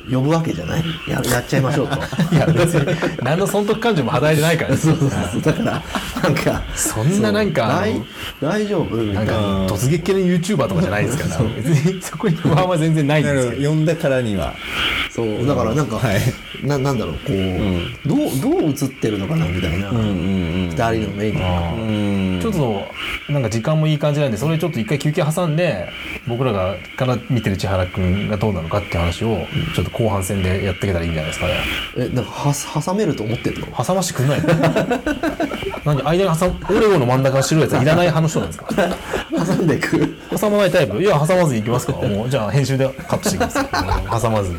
う、呼ぶわけじゃない？ややっちゃいましょうと。いや別に。何の損得感情も働いてないからそうそう。そうだからなんかそんななんか大大丈夫？ないんかな。突撃系の YouTuber とかじゃないですから。別にそこに不安は全然ないんなですけど。るほど呼んだからにはそう。だからなんか、はい。ななんだろうこう、どうどう映ってるのかなみたいな、うんうん二人の目にあうん。ーちょっとなんか時間もいい感じなんでそれちょっと一回休憩挟んで僕らがから見てる千原君がどうなのかっていう話をちょっと後半戦でやっていけたらいいんじゃないですかね。えなんかは挟めると思ってるの？挟ましてくんない？の 何間に挟む？オレオの真ん中の白いやつはいらない派の人なんですか？挟んでいく？挟まないタイプ？いや挟まずにいきますか。もうじゃあ編集でカットしていきます。挟まずに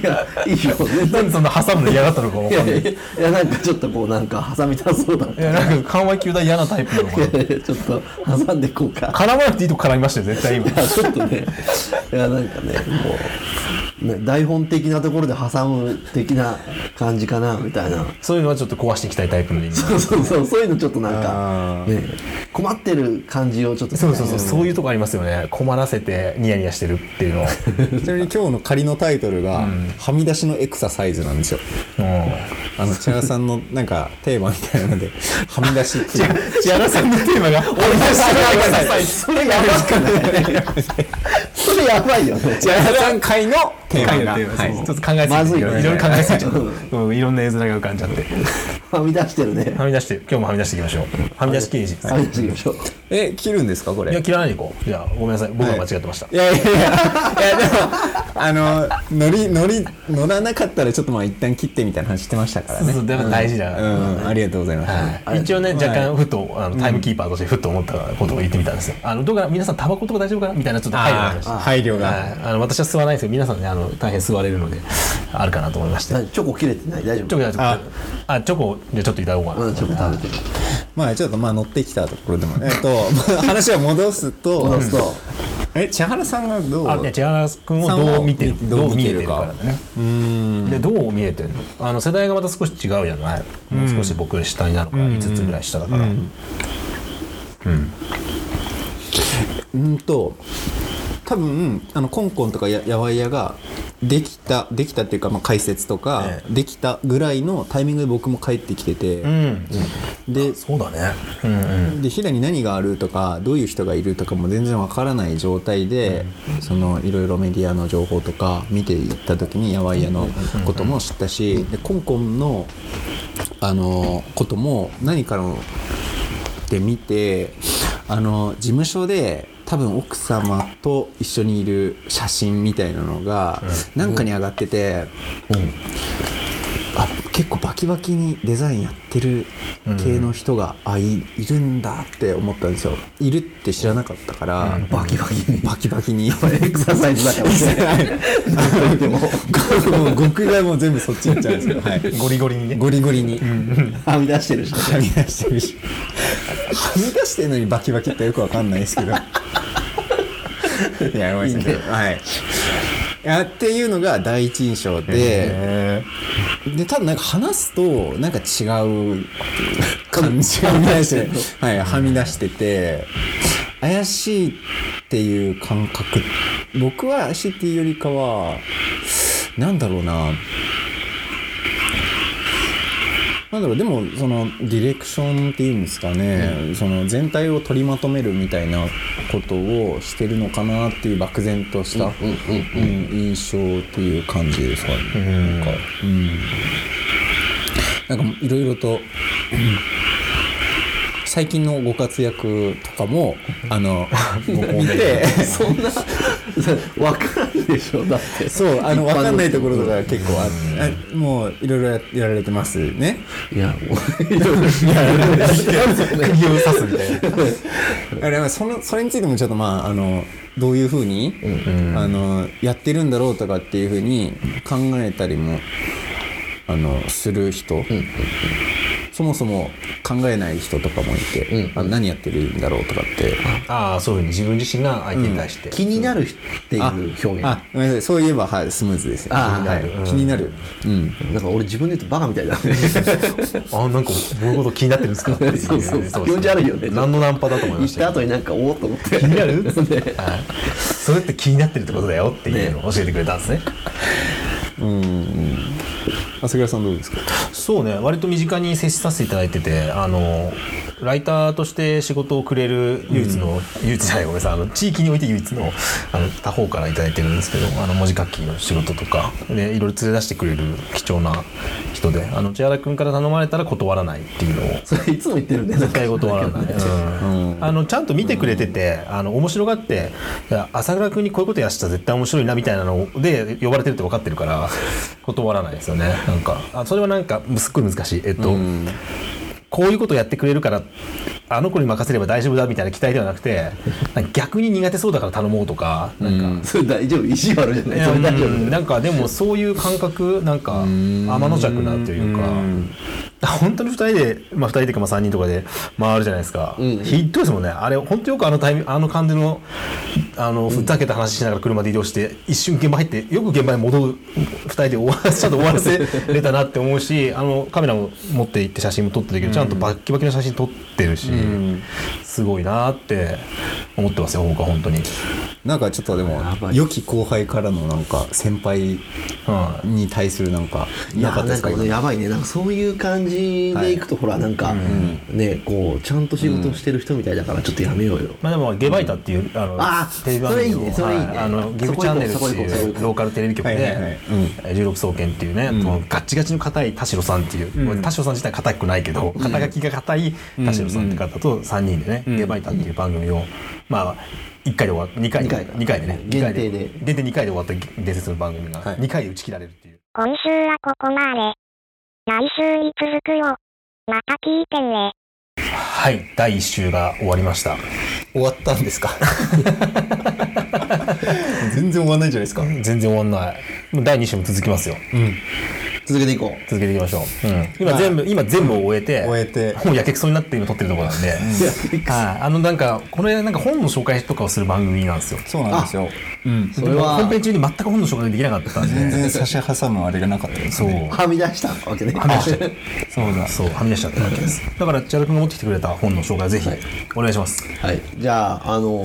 いやいいよなんでそんな挟むの嫌がったのか分いかんない。やいやいやなんかちょっとこうなんか挟みたそうだった。いやなんか緩和球団嫌なタイプなのかないやいやちょっと挟んでいこうか。絡まなくていいとこ絡みましたよ絶対今。いやちょっとねいやなんかねもうね台本的なところで挟む的な感じかなみたいな。そういうのはちょっと壊していきたいタイプの人間。そうそうそうそういうのちょっとなんかあね困ってる感じをちょっとそうそうそうそういうとこありますよね。困らせてニヤニヤしてるっていうの。ちなみに今日の仮のタイトルが、はみ出しのエクササイズなんですよ。うん。あの千原さんのなんかテーマみたいなので はみ出しっていう。千原さんのテーマが「俺のそれやばいそれやばいよ。ね千原さん会のテーマが、ちょっと考えす。ぎて、まずいよね。いろいろ考えすぎちいろんな絵面が浮かんじゃって。はみ出してるね。はみ出して今日もはみ出していきましょう。はみ出し刑事はみ出していきましょうえ切るんですかこれ？いや切らないでいこう。じゃあごめんなさい。僕が間違ってました、いやいやいやいやでも あの乗り乗り乗らなかったらちょっとまあ一旦切ってみたいな話してましたからね。そうそうだから大事な、うん、ありがとうございます、はい、一応ね、若干ふとあのタイムキーパーとしてふっと思ったことを言ってみたんですよ。あのどうかな皆さんタバコとか大丈夫かなみたいなちょっと配慮がありました。あ配慮が、はい、あの私は吸わないですけど皆さんねあの大変吸われるのであるかなと思いまして。何チョコ切れてない？大丈夫。チョコじゃあちょっとあチョコじゃあちょっといただこうかな。うんチョコ食べて。まあちょっとまあ乗ってきたところでもえっとまあ話を戻すと。戻すと。え千原さんがどう？あ千原君をどう見てる？どう見えてるからね。でどう見えてるの？あの世代がまた少し違うじゃない。もう少し僕下になるから5つぐらい下だから。うんと多分あのコンコンとかややわいやができたできたっていうか、まあ、解説とか、えできたぐらいのタイミングで僕も帰ってきてて、うん。でそうだね。うんうん。で飛騨に何があるとかどういう人がいるとかも全然わからない状態で、そのいろいろメディアの情報とか見ていった時にやわいやのことも知ったし、でコンコンのあのことも何かので見てあの事務所で多分奥様と一緒にいる写真みたいなのがなんかに上がってて、あ結構バキバキにデザインやってる系の人が、あいいるんだって思ったんですよ。いるって知らなかったから、バキバキに。バキバキに。エクササイズだからでも。極がもう全部そっち行っちゃうんですけど、はい、ゴリゴリにねゴリゴリに、はみ出してるしはみ出してるしはみ出してるのにバキバキってよくわかんないですけど いやごめんなさいはい。いやっていうのが第一印象でへで多分なんか話すとなんか違う感じが出して、はい、はみ出してて怪しいっていう感覚。僕は怪しいっていうよりかはなんだろうななんだろうでもそのディレクションっていうんですかね、その全体を取りまとめるみたいなことをしてるのかなっていう漠然とした、うん印象っていう感じですかね。なんかうん。なんかいろいろと、うん。最近のご活躍とかもあの 見てそんな わかんないでしょだって。そうあの分かんないところとか結構あってあもういろいろややられてますね。いやいろいろ釘を刺すみたいなあれはそのそれについてもちょっとまああのどういうふうに、あのやってるんだろうとかっていうふうに考えたりもあのする人、そもそも考えない人とかもいて、あ何やってるんだろうとかって。ああそういうふうに自分自身が相手に対して、気になるっていう表現。あごめん。なさいそういえば、はい、スムーズです。よあ気になる、気になる、うん。なんか俺自分で言うとバカみたいだね。あなんかどういうこと気になってるんですか？っていうそうそう。ですね気持ち悪いよね。何のナンパだと思いました？た後になんかおおっと思って。気になる？ね。はいそれって気になってるってことだよっていうのを教えてくれたんですね。うん朝倉さんどうですか？そうね割と身近に接しさせていただいててあのライターとして仕事をくれる唯一の、唯一じゃないごめんなさい。あの地域において唯一のあの他方からいただいてるんですけどあの文字書きの仕事とかでいろいろ連れ出してくれる貴重な人であの千原君から頼まれたら断らないっていうのをそれいつも言ってるんだよ絶対断らない、うん。あのちゃんと見てくれてて、あの面白がって朝倉君にこういうことやしたら絶対面白いなみたいなので呼ばれてるって分かってるから断らないですよね。なんかあそれはなんかすっごい難しい。えっと、こういうことやってくれるからあの子に任せれば大丈夫だみたいな期待ではなくて逆に苦手そうだから頼もうとかなんか、それ大丈夫。意地悪じゃない。それ大丈夫うんなんかでもそういう感覚なんか天の弱なというか 本当に2人で、まあ、2人とかまあ3人とかで回るじゃないですか、んひどいですもんね。あれ本当よくあのタイミあの感じのあのふざけた話しながら車で移動して一瞬現場入ってよく現場に戻る2人で終わらせ ちゃんと終わらせれたなって思うしあのカメラも持って行って写真も撮ってるけど、ちゃんとバッキバキの写真撮ってるし、すごいなって思ってますよ僕は本当に。なんかちょっとでも良き後輩からのなんか先輩はいに対するなんかいやなかったですかなんか。ねやばいね。なんかそういう感じでいくと、ほらなんか、ねこうちゃんと仕事してる人みたいだからちょっとやめようよ、まあでもゲバイタっていう、あのあテレビ番組ねそれいいね。はい。あのギブチャンネルっていうローカルテレビ局で、はいはいはい。えー16総研っていうね、そのガッチガチの硬い田代さんっていう、田代さん自体硬くないけど、肩書きが硬い田代さんって方と3人でね、ゲバイタっていう番組をまあ1回で終わって2回二回二回でね限定で限定2回で終わった伝説の番組がはい2回で打ち切られるっていう。今週はここまで。来週に続くよ。また聞いてね。はい第1週が終わりました終わったんですか？全然終わんないじゃないですか。全然終わんない。もう第2週も続きますよ。続けていこう。続けていきましょう、うん、今全部、今全部を終えて終えて。もうやけくそになって今撮ってるところなんで、はい。あのなんかこれなんか本の紹介とかをする番組なんですよ。そうなんですよ。うん。それは本編中に全く本の紹介できなかったんで。全然差し挟むあれがなかったですそう。ねはみ出したわけね。はみ出した そうだ。そうはみ出しちゃったわけです。だから千原君が持ってきてくれた本の紹介をぜひお願いします。はい、じゃあ、あの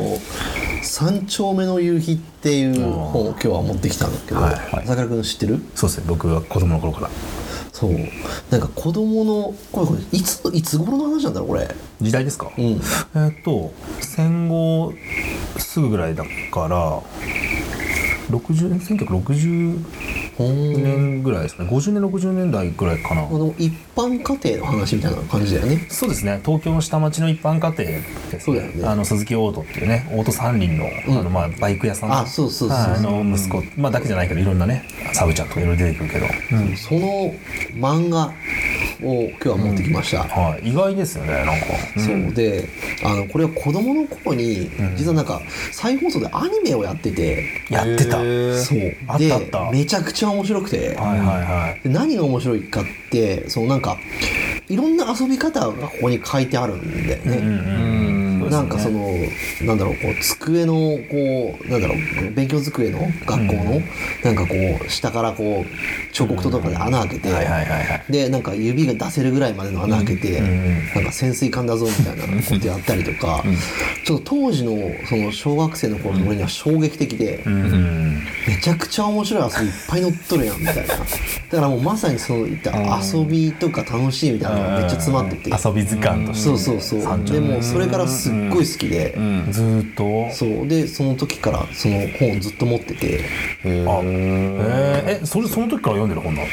三丁目の夕日っていう本を今日は持ってきたんだけど、はい。朝倉君知ってる？そうですね。僕は子供の頃から。そう。なんか子供のこれこれいついつ頃の話なんだろうこれ？時代ですか、うん。えーっと戦後すぐぐらいだから60 1960ほーん年ぐらいですね。50年60年代ぐらいかな。この一般家庭の話みたいな感じだよね。そうですね。東京の下町の一般家庭です、ね、そうだよね。あの鈴木オートっていうねオート三輪の,、うん。あのまあ、バイク屋さん。あそうそうそうの息子、まあ、だけじゃないけどいろんなねサブちゃんとかいろいろ出てくるけど、その漫画を今日は持ってきました、はい、意外ですよねなんか、そうであのこれは子供の頃に、実はなんか再放送でアニメをやってて、やってた、そう。あったあった。でめちゃくちゃ面白くて、はいはいはい。で何が面白いかってそのなんかいろんな遊び方がここに書いてあるんだよね。うんなんかその、なんだろう、こう、机の、こう、なんだろう、勉強机の学校の、なんかこう、下からこう、彫刻刀とかで穴開けて、で、なんか指が出せるぐらいまでの穴開けて、なんか潜水艦だぞみたいな ことやったりとか、ちょっと当時の、その小学生の頃の俺には衝撃的で、うんめちゃくちゃ面白い遊びいっぱい載っとるやんみたいな。だからもうまさにそういった遊びとか楽しいみたいなのがめっちゃ詰まってて。遊び図鑑としてそうそうそう。でもそれからすっごい好きで、ずーっと？そう。でその時からその本をずっと持ってて。あえー、えそれその時から読んでる本なの？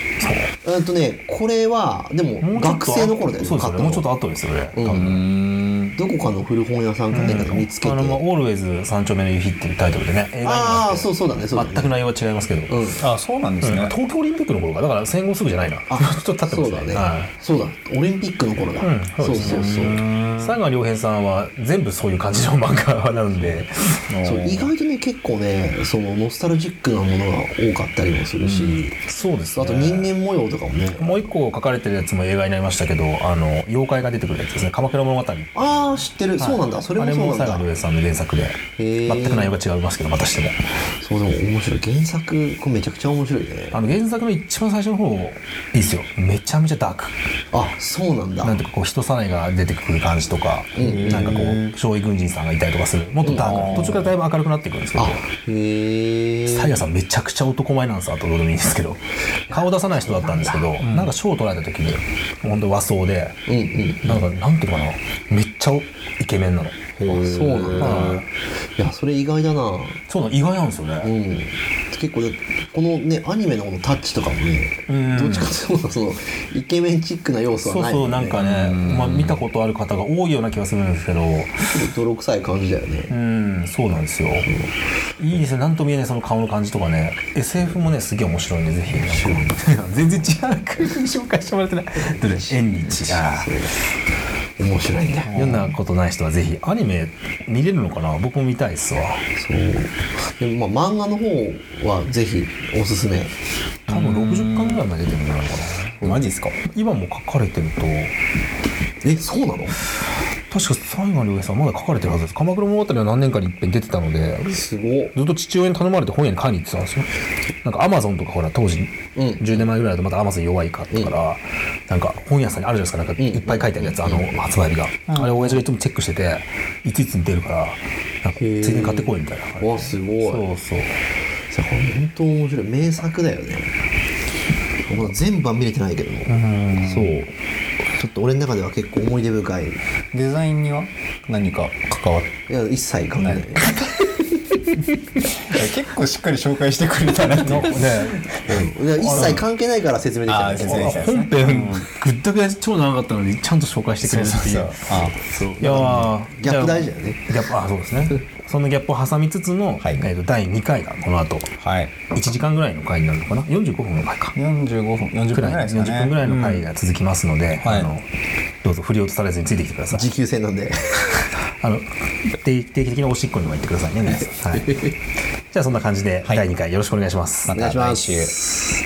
えっとねこれはでも学生の頃だよねそうですよね。もうちょっと買後ですよね、うん。どこかの古本屋さんか何かで見つけて、あの、まあ、オールウェイズ三丁目の夕日っていうタイトルでねああそうそうだねそうだね。全く内容は違いますけど、うん。あそうなんですね、東京オリンピックの頃か。だから戦後すぐじゃないな。あちょっと経ってますそうだね、はい。そうだ。オリンピックの頃だ、うん。そうそうそう佐川良平さんは全部そういう感じの漫画なんで。そう意外とね結構ねそのノスタルジックなものが多かったりもするし、そうですね。あと人間模様とかもね。もう一個書かれてるやつも映画になりましたけどあの妖怪が出てくるやつですね。鎌倉物語。ああ知ってる、そうなんだ。それもそうなんだ。あれも佐川良平さんの原作で。ー。全く内容が違いますけどまたしても。そうでも面白い。原作これめちゃくちゃ面白いね。あの原作の一番最初の方いいですよ。めちゃめちゃダーク。あそうなんだ。なんていうかこう人さらいが出てくる感じとか、なんかこう少尉軍人さんがいたりとかする。もっとダークな、途中からだいぶ明るくなっていくんですけど。サイヤさんめちゃくちゃ男前なんですよあとどうでもいいんですけど。顔出さない人だったんですけど、なんか賞を取られた時に本当和装で、うんうん。なんかなんていうのかな。めっちゃイケメンなのあそうなんだ。いやそれ意外だな。そうなの意外なんですよね、うん。結構ねこのねアニメのこのタッチとかもねん。どっちかというとそのイケメンチックな要素そうはないもね。そうんなんかね、まあ、見たことある方が多いような気がするんですけど。ちょっと泥臭い感じだよね。うんそうなんですよ、いいですね。なんとも言えないその顔の感じとかね。SF もねすげえ面白いんでぜひ。なんか全然違う。国 紹介してもらってない。どれ？縁日。あ面白いんだよ読んだことない人はぜひアニメ見れるのかな？僕も見たいっすわ。そう。でもまあ漫画の方はぜひおすすめ。多分60巻ぐらいまで出てるんじゃないかな。マジっすか？今も書かれてると。えそうなの？確か西賀良平さんまだ書かれてるはずです。鎌倉物語は何年かに一遍出てたのですごっ。ずっと父親に頼まれて本屋に買いに行ってたんですよなんかアマゾンとかほら当時、うん。10年前ぐらいだとまたアマゾン弱いかったから、なんか本屋さんにあるじゃないですか。なんかいっぱい書いてあるやつ、あの発売日が、あれ親父がいつもチェックしてていついつに出るからなんかついでに買ってこいみたいなわすごい。そうそう。さこれ本当面白い。名作だよね。まだ全部は見れてないけども。そうちょっと俺の中では結構思い出深い。いデザインには何か関わっや一切関係ない。結構しっかり紹介してくれたなっていう。ね。うんいや一切関係ないから説明できたあー説明できた本編ぐったくや超長かったのにちゃんと紹介してくれるっていう。あそう。いやーギャップ大事だよね。ギャップあそうですねそのギャップを挟みつつの、はい。えー、と第2回がこの後はい。1時間ぐらいの回になるのかな？45分の回か。45分40分ぐくらいらいですかね。40分ぐらいの回が続きますので、はい。あのどうぞ振り落とされずについてきてください。持久戦なんで。あの定定期的におしっこにも行ってくださいね皆さん、はい、じゃあそんな感じではい。第2回よろしくお願いします、まお願いしまた来週す。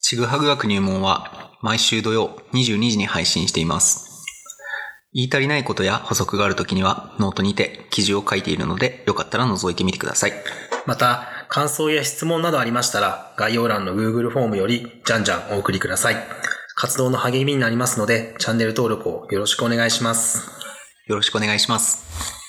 ちぐはぐ学入門は毎週土曜22時に配信しています。言い足りないことや補足があるときにはノートにて記事を書いているのでよかったら覗いてみてください。また感想や質問などありましたら概要欄の Google フォームよりじゃんじゃんお送りください活動の励みになりますのでチャンネル登録をよろしくお願いしますよろしくお願いします。